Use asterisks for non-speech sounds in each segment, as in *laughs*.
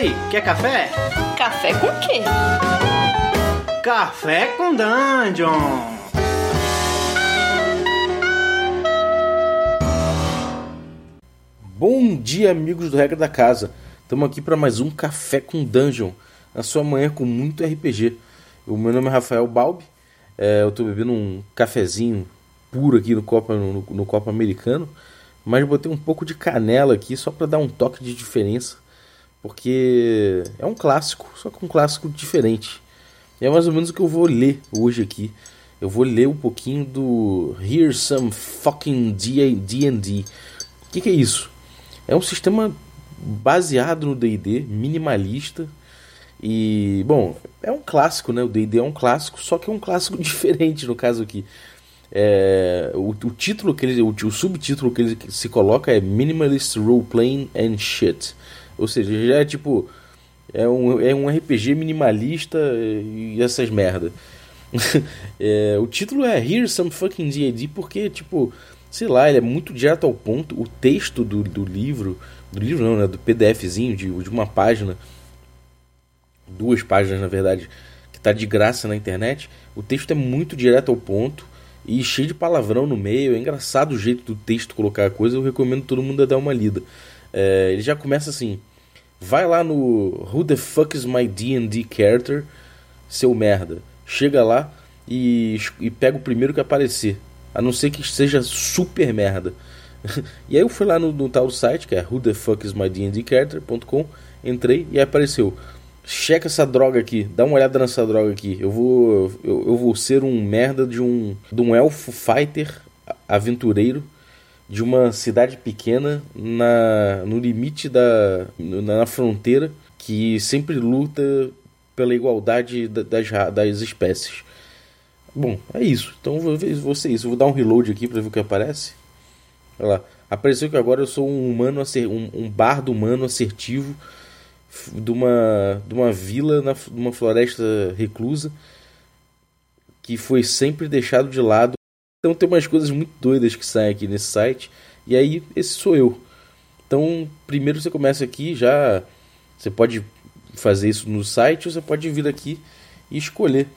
Oi, quer café? Café com quê? Café com Dungeon! Bom dia, amigos do Regra da Casa. Estamos aqui para mais um Café com Dungeon, na sua manhã com muito RPG. O meu nome é Rafael Balbi, é, eu estou bebendo um cafezinho puro aqui no copo, no, no copo americano, mas botei um pouco de canela aqui só para dar um toque de diferença, porque é um clássico, só que um clássico diferente. E é mais ou menos o que eu vou ler hoje aqui. Eu vou ler um pouquinho do Here's Some Fucking D&D. O que, que é isso? É um sistema baseado no D&D, minimalista. E, bom, é um clássico, né? O D&D é um clássico, só que é um clássico *laughs* diferente no caso aqui. É, o, o, título que ele, o, o, subtítulo que ele se coloca é Minimalist Role Playing and Shit. Ou seja, já é tipo é um, é um RPG minimalista e essas merda. *laughs* é, o título é Here's Some Fucking D&D porque tipo sei lá, ele é muito direto ao ponto. O texto do, do livro, do livro não, né, do PDFzinho de, de uma página, duas páginas na verdade, que está de graça na internet. O texto é muito direto ao ponto e cheio de palavrão no meio. É engraçado o jeito do texto colocar a coisa. Eu recomendo todo mundo a dar uma lida. É, ele já começa assim: vai lá no Who the fuck is my D&D character, seu merda. Chega lá e, e pega o primeiro que aparecer a não ser que seja super merda. *laughs* e aí eu fui lá no, no tal site, que é who the fuck is my character.com, entrei e apareceu. Checa essa droga aqui, dá uma olhada nessa droga aqui. Eu vou eu, eu vou ser um merda de um de um elfo fighter aventureiro de uma cidade pequena na no limite da na, fronteira que sempre luta pela igualdade das, das espécies. Bom, é isso. Então vou, vou ser isso. Vou dar um reload aqui para ver o que aparece. Olha lá. Apareceu que agora eu sou um humano um, um bardo humano assertivo de uma, de uma vila na uma floresta reclusa que foi sempre deixado de lado. Então tem umas coisas muito doidas que saem aqui nesse site. E aí, esse sou eu. Então, primeiro você começa aqui, já você pode fazer isso no site ou você pode vir aqui e escolher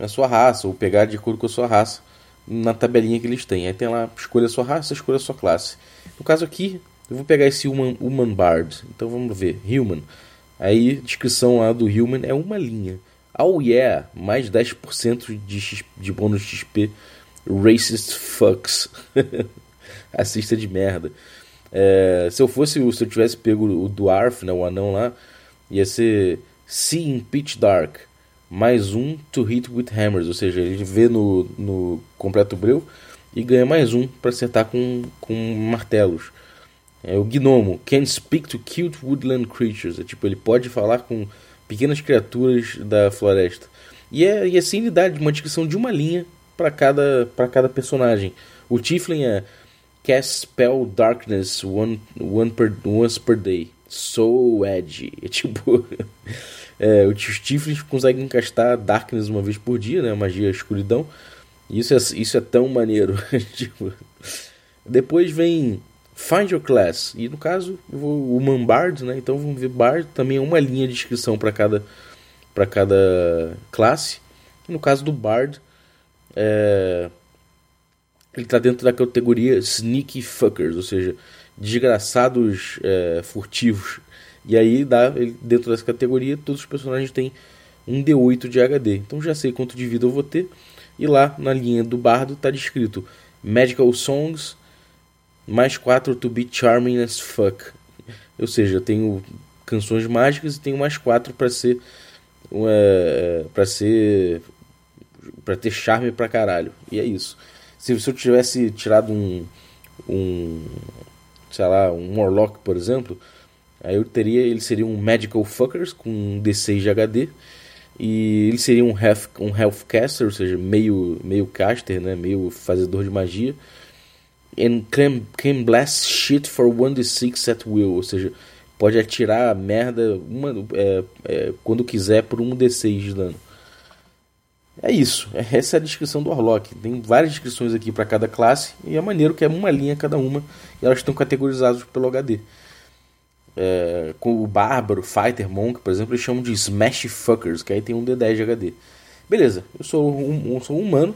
a sua raça, ou pegar de acordo com a sua raça na tabelinha que eles têm. Aí tem lá, escolha a sua raça, escolha a sua classe. No caso aqui, eu vou pegar esse Human, human Bard. Então vamos ver, Human. Aí, descrição lá do Human é uma linha. Oh yeah, mais 10% de, X, de bônus XP. Racist fucks. *laughs* Assista de merda. É, se eu fosse, se eu tivesse pego o Dwarf, né, o anão lá, ia ser See in Pitch Dark mais um to hit with hammers, ou seja, ele vê no, no completo breu e ganha mais um para acertar com, com martelos. É o gnomo can speak to cute woodland creatures, é tipo ele pode falar com pequenas criaturas da floresta. E é e assim ele dá uma descrição de uma linha para cada para cada personagem. O Tiflin é cast spell darkness one, one per, once per day. So edgy. *laughs* É tipo É, os Tiflins conseguem encastar Darkness uma vez por dia, né? Magia escuridão. Isso é, isso é tão maneiro. *laughs* tipo, depois vem Find Your Class. E no caso, vou, o Man Bard, né? Então vamos ver Bard também é uma linha de inscrição para cada, cada classe. No caso do Bard, é, ele está dentro da categoria Sneaky Fuckers, ou seja, desgraçados é, furtivos. E aí, dá, dentro dessa categoria, todos os personagens têm um D8 de HD. Então já sei quanto de vida eu vou ter. E lá na linha do bardo está descrito Magical Songs mais 4 to be charming as fuck. Ou seja, eu tenho canções mágicas e tenho mais 4 para ser é, para ser para ter charme pra caralho. E é isso. Se, se eu tivesse tirado um um sei lá, um Morlock, por exemplo, Aí eu teria, ele seria um Magical Fuckers com um D6 de HD. E ele seria um health, um healthcaster, ou seja, meio, meio caster, né? meio fazedor de magia. And can, can blast shit for 1d6 at will, ou seja, pode atirar merda uma, é, é, quando quiser por um D6 de dano. É isso, essa é a descrição do Orlock. Tem várias descrições aqui para cada classe e é maneiro que é uma linha cada uma e elas estão categorizadas pelo HD. é, com o Bárbaro, Fighter, Monk, por exemplo, eles chamam de Smash Fuckers, que aí tem um D10 de HD. Beleza, eu sou um, sou um humano,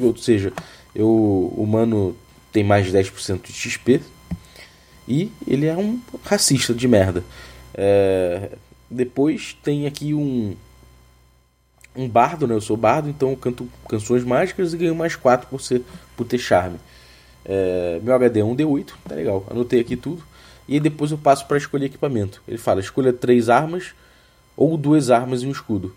ou seja, eu humano tem mais de 10% de XP, e ele é um racista de merda. É, depois tem aqui um um bardo, né? Eu sou bardo, então eu canto canções mágicas e ganho mais 4 por, ser, por ter charme. É, meu HD é um D8, tá legal. Anotei aqui tudo. E depois eu passo para escolher equipamento. Ele fala: escolha três armas ou duas armas e um escudo.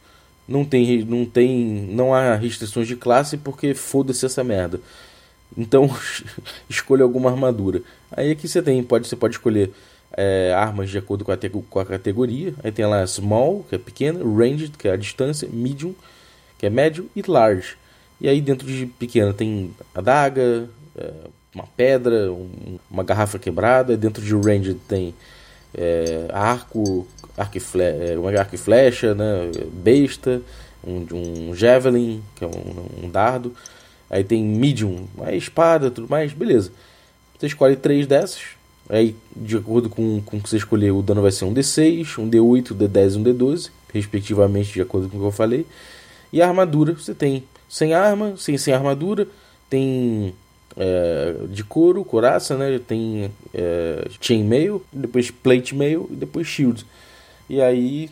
Não tem, não tem, não há restrições de classe porque foda-se essa merda. Então *laughs* escolha alguma armadura. Aí aqui você tem, pode, você pode escolher é, armas de acordo com a, com a, categoria. Aí tem lá Small, que é pequena, Ranged, que é a distância, Medium, que é médio, e Large. E aí dentro de pequena tem adaga, é, uma pedra, um, uma garrafa quebrada. Dentro de Ranged tem é, arco, arco e, flecha, é, uma arco e flecha, né, besta, um, um javelin, que é um, um dardo. Aí tem medium, a espada, tudo mais, beleza. Você escolhe três dessas, Aí, de acordo com, com o que você escolher, o dano vai ser um D6, um D8, um D10 e um D12, respectivamente, de acordo com o que eu falei. E a armadura, você tem sem arma, sem, sem armadura, tem é, de couro, coraça, né? Tem é, chainmail, depois plate mail e depois shield. E aí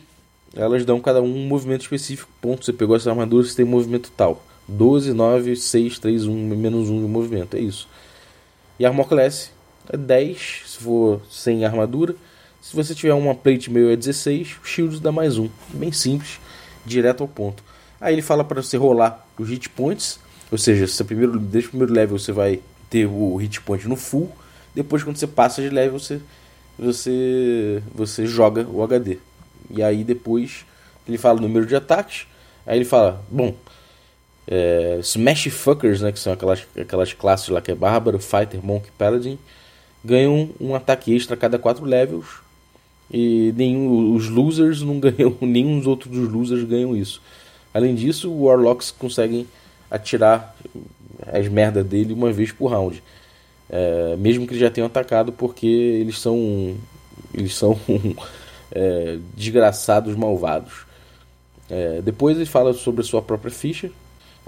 elas dão cada um um movimento específico. Ponto, você pegou essa armadura, você tem um movimento tal. 12, 9, 6, 3, 1, menos 1 de movimento. É isso. E a Armor Class é 10, se for sem armadura. Se você tiver uma plate meio é 16, o shield dá mais um. Bem simples, direto ao ponto. Aí ele fala para você rolar os hit points, ou seja, se primeiro, desde o primeiro level você vai ter o hit point no full. Depois, quando você passa de level, você, você, você joga o HD. E aí depois ele fala o número de ataques. Aí ele fala, bom, é, Smash Fuckers, né, que são aquelas, aquelas classes lá que é Bárbaro, Fighter, Monk, Paladin ganham um ataque extra a cada 4 levels. E nenhum, os losers não *laughs* ganham, nenhum dos outros losers ganham isso. Além disso, o Warlocks conseguem atirar as merdas dele uma vez por round. É, mesmo que eles já tenham atacado, porque eles são eles são *laughs* é, desgraçados malvados. É, depois ele fala sobre a sua própria ficha,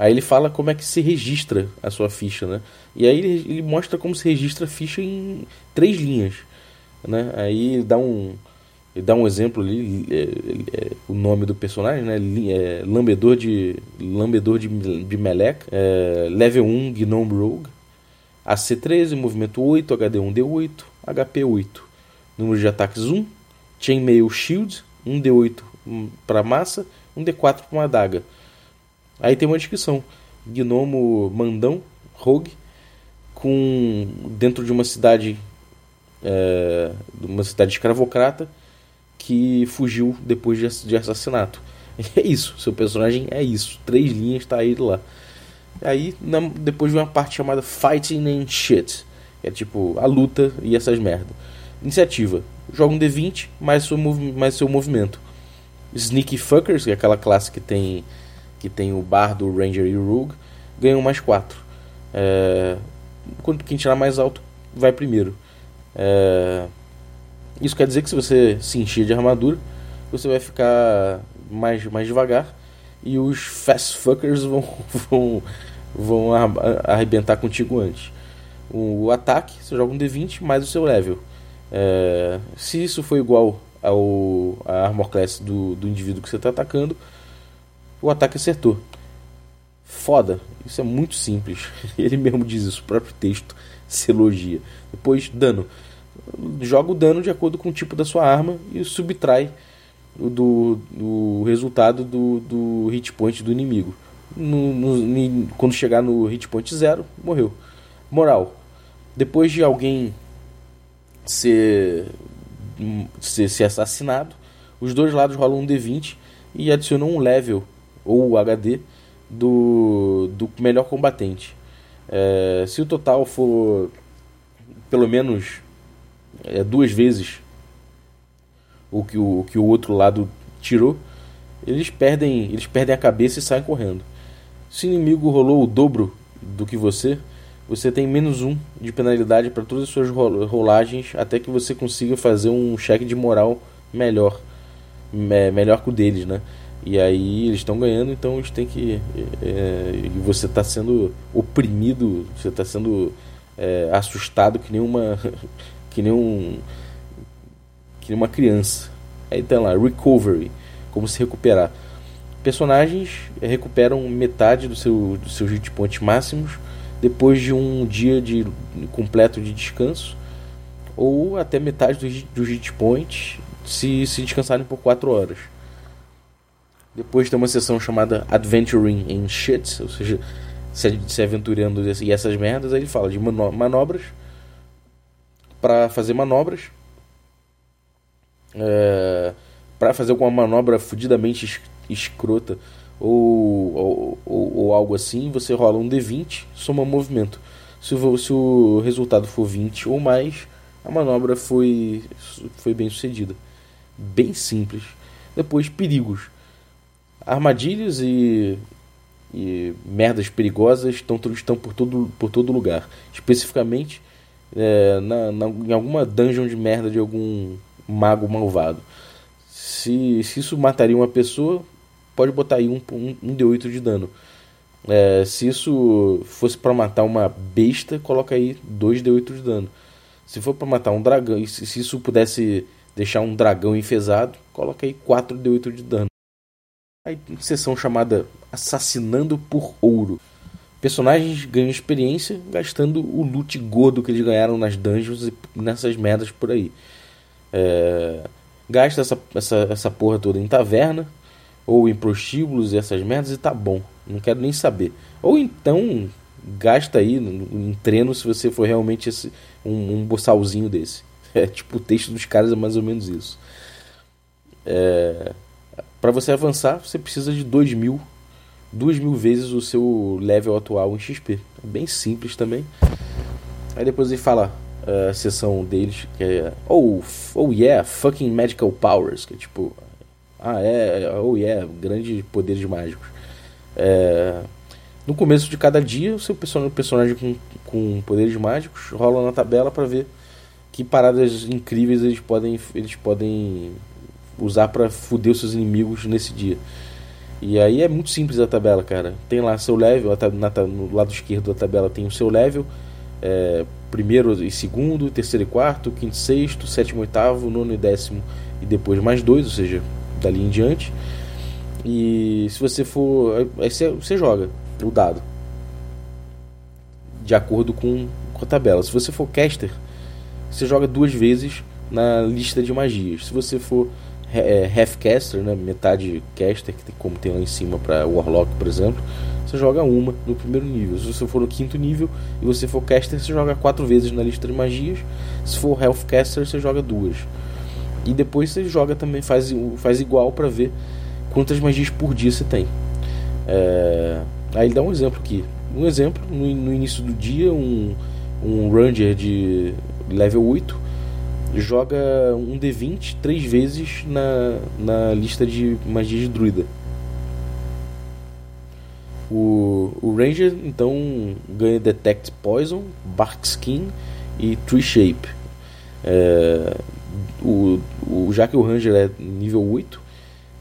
Aí ele fala como é que se registra a sua ficha, né? E aí ele, ele mostra como se registra a ficha em três linhas, né? Aí ele dá um, ele dá um exemplo ali, é, é, o nome do personagem, né? É, lambedor de lambedor de, de meleca, é, level 1 Gnome Rogue, AC13, movimento 8, HD1 D8, HP 8, número de ataques 1, Chainmail Shield, 1 D8 para massa, 1 D4 para uma adaga. Aí tem uma descrição: gnomo mandão, rogue, com dentro de uma cidade, é, uma cidade escravocrata que fugiu depois de, de assassinato. *laughs* É isso, seu personagem é isso. Três linhas tá aí lá. Aí na, depois vem uma parte chamada Fighting and Shit. É tipo a luta e essas merda. Iniciativa. Joga um D20 mais seu, mais seu movimento. Sneaky Fuckers, que é aquela classe que tem que tem o Bardo, o Ranger e o Rogue, ganham mais 4. É, quem tirar mais alto vai primeiro. É, isso quer dizer que se você se encher de armadura, você vai ficar mais, mais devagar e os fast fuckers vão, *laughs* vão, vão arrebentar contigo antes. O, o ataque, você joga um D20 mais o seu level. É, se isso for igual ao a armor class do, do indivíduo que você está atacando, o ataque acertou. Foda, isso é muito simples. *laughs* Ele mesmo diz isso, o próprio texto se elogia. Depois, dano. Joga o dano de acordo com o tipo da sua arma e subtrai o do, do resultado do, do hit point do inimigo. No, no, quando chegar no hit point zero, morreu. Moral: depois de alguém ser, ser, ser assassinado, os dois lados rolam um D20 e adicionam um level ou HD do, do melhor combatente. É, se o total for pelo menos é, duas vezes o que o, o que o outro lado tirou, eles perdem, eles perdem a cabeça e saem correndo. Se o inimigo rolou o dobro do que você, você tem menos um de penalidade para todas as suas rolagens até que você consiga fazer um cheque de moral melhor. Me melhor que o deles, né? E aí eles estão ganhando, então eles têm que. É, e você está sendo oprimido, você está sendo é, assustado que nem uma. *laughs* que nem um. que nem uma criança. Aí tem lá, recovery, como se recuperar. Personagens recuperam metade do seu, dos seus hit points máximos depois de um dia de completo de descanso, ou até metade dos, dos hit points se, se descansarem por 4 horas. Depois tem uma sessão chamada Adventuring in Shit, ou seja, se, aventurando e essas merdas. Aí ele fala de manobras para fazer manobras. É, para fazer alguma manobra fudidamente escrota ou, ou, ou, ou, algo assim, você rola um D20, soma movimento. Se o, se o resultado for 20 ou mais, a manobra foi, foi bem sucedida. Bem simples. Depois, perigos. Armadilhas e, e merdas perigosas estão, estão por, todo, por todo lugar. Especificamente é, na, na, em alguma dungeon de merda de algum mago malvado. Se, se isso mataria uma pessoa, pode botar aí um, um, um D8 de dano. É, se isso fosse para matar uma besta, coloca aí 2 D8 de dano. Se for para matar um dragão, se, se isso pudesse deixar um dragão enfesado, coloca aí 4 D8 de dano. Aí sessão chamada Assassinando por Ouro. Personagens ganham experiência gastando o loot gordo que eles ganharam nas dungeons e nessas merdas por aí. É, gasta essa, essa, essa porra toda em taverna, ou em prostíbulos e essas merdas e tá bom. Não quero nem saber. Ou então gasta aí em treino se você for realmente esse, um, um boçalzinho desse. *laughs* É tipo o texto dos caras é mais ou menos isso. É, para você avançar, você precisa de 2 mil, 2 mil vezes o seu level atual em XP. É bem simples também. Aí depois ele fala a seção deles, que é Oh, oh yeah, fucking magical powers, que é tipo ah, é, oh yeah, grandes poderes mágicos. É, no começo de cada dia, o seu personagem com, com poderes mágicos rola na tabela para ver que paradas incríveis eles podem, eles podem usar para foder os seus inimigos nesse dia. E aí é muito simples a tabela, cara. Tem lá seu level, no lado esquerdo da tabela tem o seu level, é, primeiro e segundo, terceiro e quarto, quinto e sexto, sétimo e oitavo, nono e décimo e depois mais dois, ou seja, dali em diante. E se você for. Aí você, você joga o dado de acordo com, com a tabela. Se você for caster, você joga duas vezes na lista de magias. Se você for é, half caster, né, metade caster, que tem, como tem lá em cima para Warlock, por exemplo, você joga uma no primeiro nível. Se você for no quinto nível e você for caster, você joga quatro vezes na lista de magias. Se for health caster, você joga duas. E depois você joga também, faz, faz igual para ver quantas magias por dia você tem. É... Aí ele dá um exemplo aqui. Um exemplo, no, no início do dia, um, um Ranger de level 8 joga um D20 três vezes na, na lista de magias de druida. O, o Ranger então ganha Detect Poison, Bark Skin e Tree Shape. É, o, o, já que o Ranger é nível 8,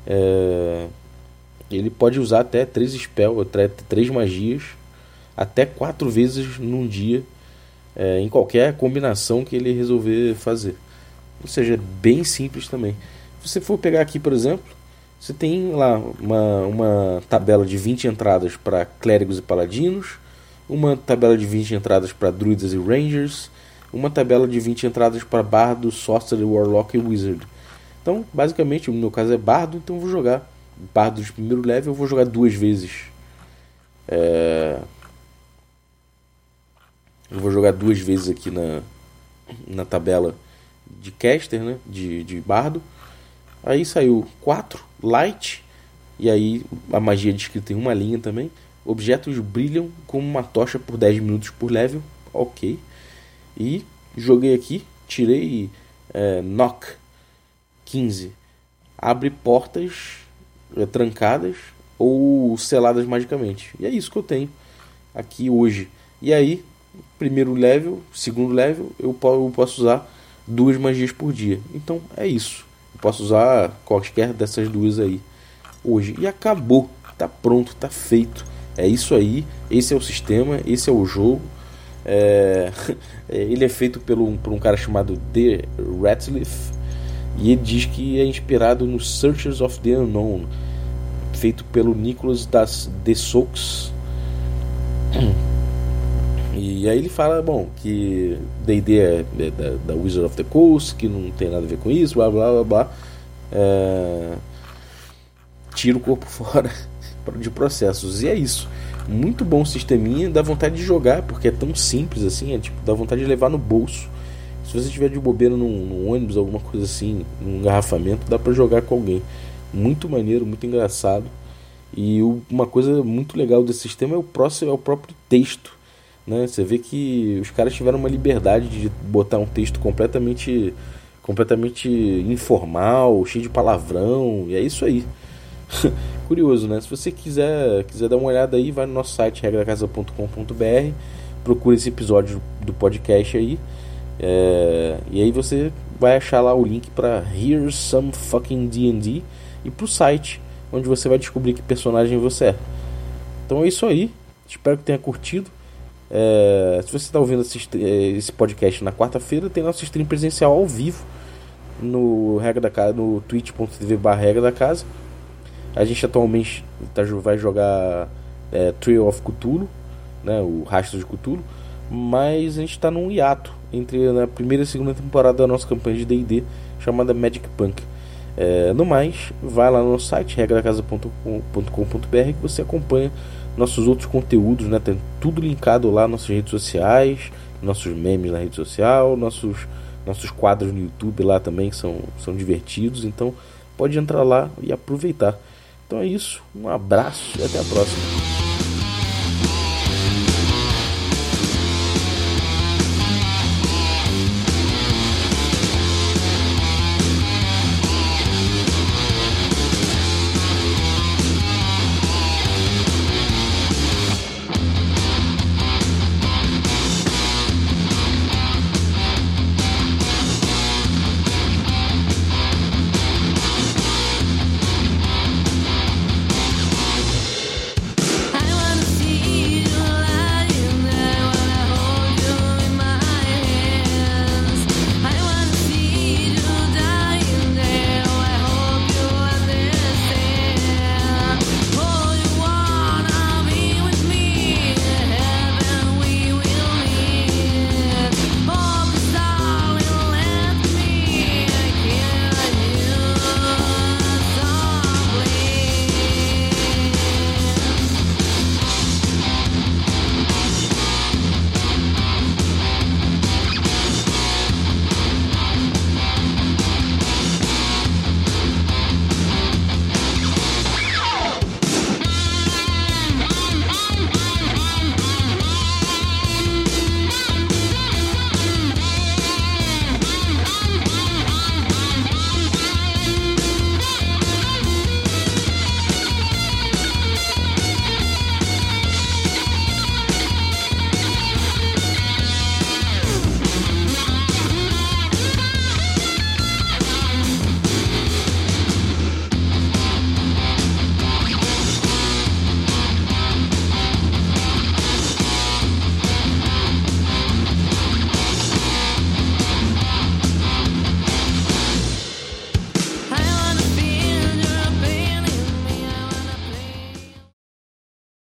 é, ele pode usar até 3 spells, 3 magias, até 4 vezes num dia, é, em qualquer combinação que ele resolver fazer. Ou seja, é bem simples também. Se você for pegar aqui, por exemplo, você tem lá uma, uma tabela de 20 entradas para clérigos e paladinos, uma tabela de 20 entradas para druidas e rangers, uma tabela de 20 entradas para bardo, sorcerer, warlock e wizard. Então, basicamente, no meu caso é bardo, então eu vou jogar bardo de primeiro level, eu vou jogar duas vezes. É... Eu vou jogar duas vezes aqui na, na tabela de caster, né? De, de bardo. Aí saiu 4 light. E aí a magia descrita em uma linha também. Objetos brilham como uma tocha por 10 minutos por level. Ok. E joguei aqui, tirei é, knock 15. Abre portas é, trancadas ou seladas magicamente. E é isso que eu tenho aqui hoje. E aí, primeiro level, segundo level, eu posso usar duas magias por dia. Então é isso. Eu posso usar qualquer dessas duas aí hoje. E acabou. Tá pronto, tá feito. É isso aí. Esse é o sistema, esse é o jogo. É... *laughs* ele é feito pelo, por um cara chamado The Ratliff. E ele diz que é inspirado no Searchers of the Unknown, feito pelo Nicholas das The Soaks. *clears throat* E aí ele fala, bom, que D&D é, é da, da, Wizard of the Coast, que não tem nada a ver com isso, blá blá blá blá. É... Tira o corpo *laughs* fora de processos. E é isso. Muito bom sisteminha, dá vontade de jogar, porque é tão simples assim, é tipo, dá vontade de levar no bolso. Se você tiver de bobeira num, num ônibus, alguma coisa assim, num engarrafamento, dá para jogar com alguém. Muito maneiro, muito engraçado. E uma coisa muito legal desse sistema é o, próximo, é o próprio texto né? Você vê que os caras tiveram uma liberdade de botar um texto completamente completamente informal, cheio de palavrão, e é isso aí. *laughs* Curioso, né? Se você quiser, quiser dar uma olhada aí, vai no nosso site regracasa.com.br, procura esse episódio do podcast aí, é, e aí você vai achar lá o link para Here's Some Fucking D&D e pro site, onde você vai descobrir que personagem você é. Então é isso aí. Espero que tenha curtido. É, se você está ouvindo esse, é, esse, podcast na quarta-feira, tem nosso stream presencial ao vivo no regra da casa, no twitch.tv regra da casa. A gente atualmente tá, vai jogar é, Trail of Cthulhu, né, o Rastro de Cthulhu, mas a gente está num hiato entre a primeira e a segunda temporada da nossa campanha de D&D chamada Magic Punk. É, no mais, vai lá no site regracasa.com.br que você acompanha nossos outros conteúdos, né? Tem tudo linkado lá nossas redes sociais, nossos memes na rede social, nossos, nossos quadros no YouTube lá também são, são divertidos. Então pode entrar lá e aproveitar. Então é isso, um abraço e até a próxima.